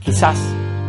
Quizás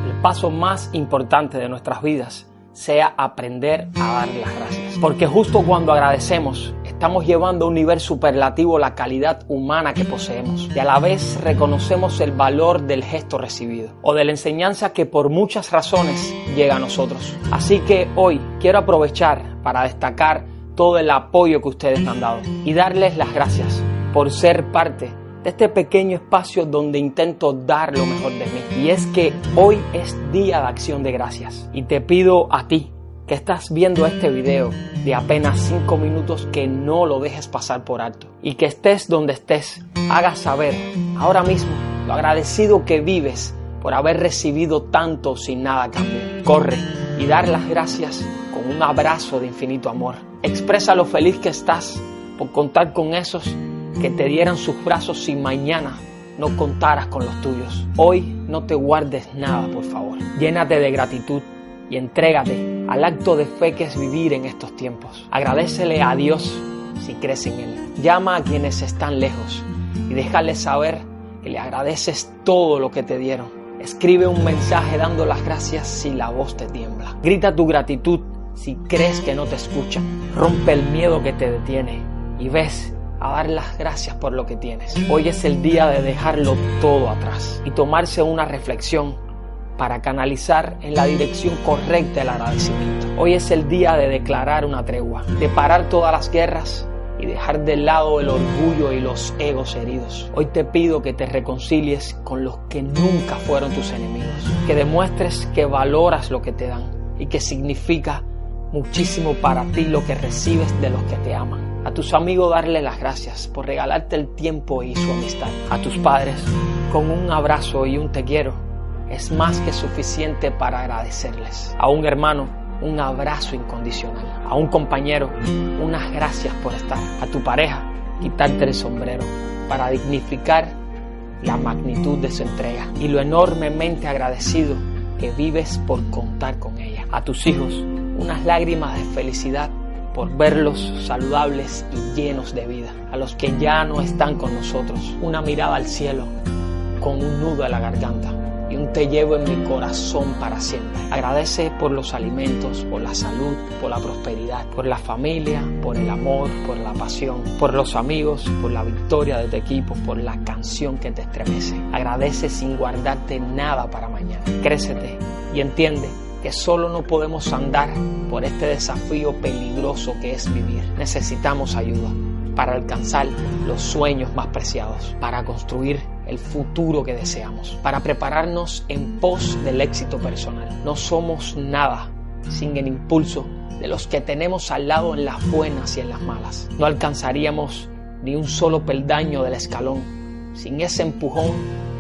el paso más importante de nuestras vidas sea aprender a dar las gracias. Porque justo cuando agradecemos, estamos llevando a un nivel superlativo la calidad humana que poseemos y a la vez reconocemos el valor del gesto recibido o de la enseñanza que por muchas razones llega a nosotros. Así que hoy quiero aprovechar para destacar todo el apoyo que ustedes han dado y darles las gracias por ser parte de este pequeño espacio donde intento dar lo mejor de mí. Y es que hoy es día de acción de gracias. Y te pido a ti que estás viendo este video de apenas 5 minutos que no lo dejes pasar por alto. Y que estés donde estés, hagas saber ahora mismo lo agradecido que vives por haber recibido tanto sin nada a cambio. Corre y dar las gracias con un abrazo de infinito amor. Expresa lo feliz que estás por contar con esos que te dieran sus brazos si mañana no contaras con los tuyos. Hoy no te guardes nada, por favor. Llénate de gratitud y entrégate al acto de fe que es vivir en estos tiempos. Agradecele a Dios si crees en Él. Llama a quienes están lejos y déjales saber que le agradeces todo lo que te dieron. Escribe un mensaje dando las gracias si la voz te tiembla. Grita tu gratitud si crees que no te escuchan. Rompe el miedo que te detiene y ves a dar las gracias por lo que tienes. Hoy es el día de dejarlo todo atrás y tomarse una reflexión para canalizar en la dirección correcta el agradecimiento. Hoy es el día de declarar una tregua, de parar todas las guerras y dejar de lado el orgullo y los egos heridos. Hoy te pido que te reconcilies con los que nunca fueron tus enemigos, que demuestres que valoras lo que te dan y que significa muchísimo para ti lo que recibes de los que te aman. A tus amigos darle las gracias por regalarte el tiempo y su amistad. A tus padres con un abrazo y un te quiero es más que suficiente para agradecerles. A un hermano un abrazo incondicional. A un compañero unas gracias por estar. A tu pareja quitarte el sombrero para dignificar la magnitud de su entrega y lo enormemente agradecido que vives por contar con ella. A tus hijos unas lágrimas de felicidad por verlos saludables y llenos de vida. A los que ya no están con nosotros, una mirada al cielo con un nudo a la garganta y un te llevo en mi corazón para siempre. Agradece por los alimentos, por la salud, por la prosperidad, por la familia, por el amor, por la pasión, por los amigos, por la victoria de tu equipo, por la canción que te estremece. Agradece sin guardarte nada para mañana. Crécete y entiende que solo no podemos andar por este desafío peligroso que es vivir. Necesitamos ayuda para alcanzar los sueños más preciados, para construir el futuro que deseamos, para prepararnos en pos del éxito personal. No somos nada sin el impulso de los que tenemos al lado en las buenas y en las malas. No alcanzaríamos ni un solo peldaño del escalón sin ese empujón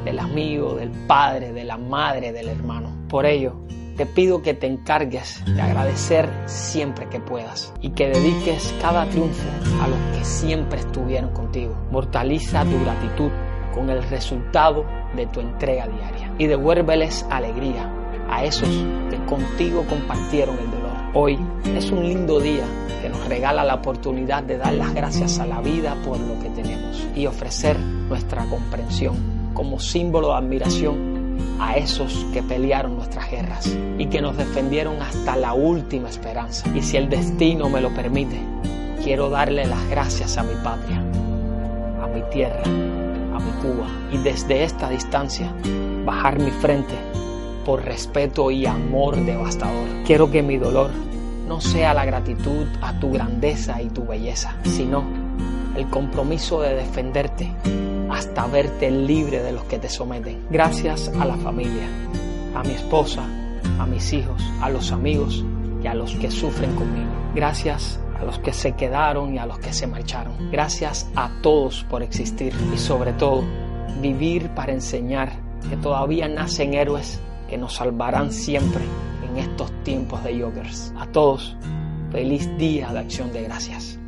del amigo, del padre, de la madre, del hermano. Por ello, te pido que te encargues de agradecer siempre que puedas y que dediques cada triunfo a los que siempre estuvieron contigo. Mortaliza tu gratitud con el resultado de tu entrega diaria y devuélveles alegría a esos que contigo compartieron el dolor. Hoy es un lindo día que nos regala la oportunidad de dar las gracias a la vida por lo que tenemos y ofrecer nuestra comprensión como símbolo de admiración a esos que pelearon nuestras guerras y que nos defendieron hasta la última esperanza. Y si el destino me lo permite, quiero darle las gracias a mi patria, a mi tierra, a mi Cuba y desde esta distancia bajar mi frente por respeto y amor devastador. Quiero que mi dolor no sea la gratitud a tu grandeza y tu belleza, sino el compromiso de defenderte hasta verte libre de los que te someten. Gracias a la familia, a mi esposa, a mis hijos, a los amigos y a los que sufren conmigo. Gracias a los que se quedaron y a los que se marcharon. Gracias a todos por existir y sobre todo vivir para enseñar que todavía nacen héroes que nos salvarán siempre en estos tiempos de yokers. A todos, feliz día de acción de gracias.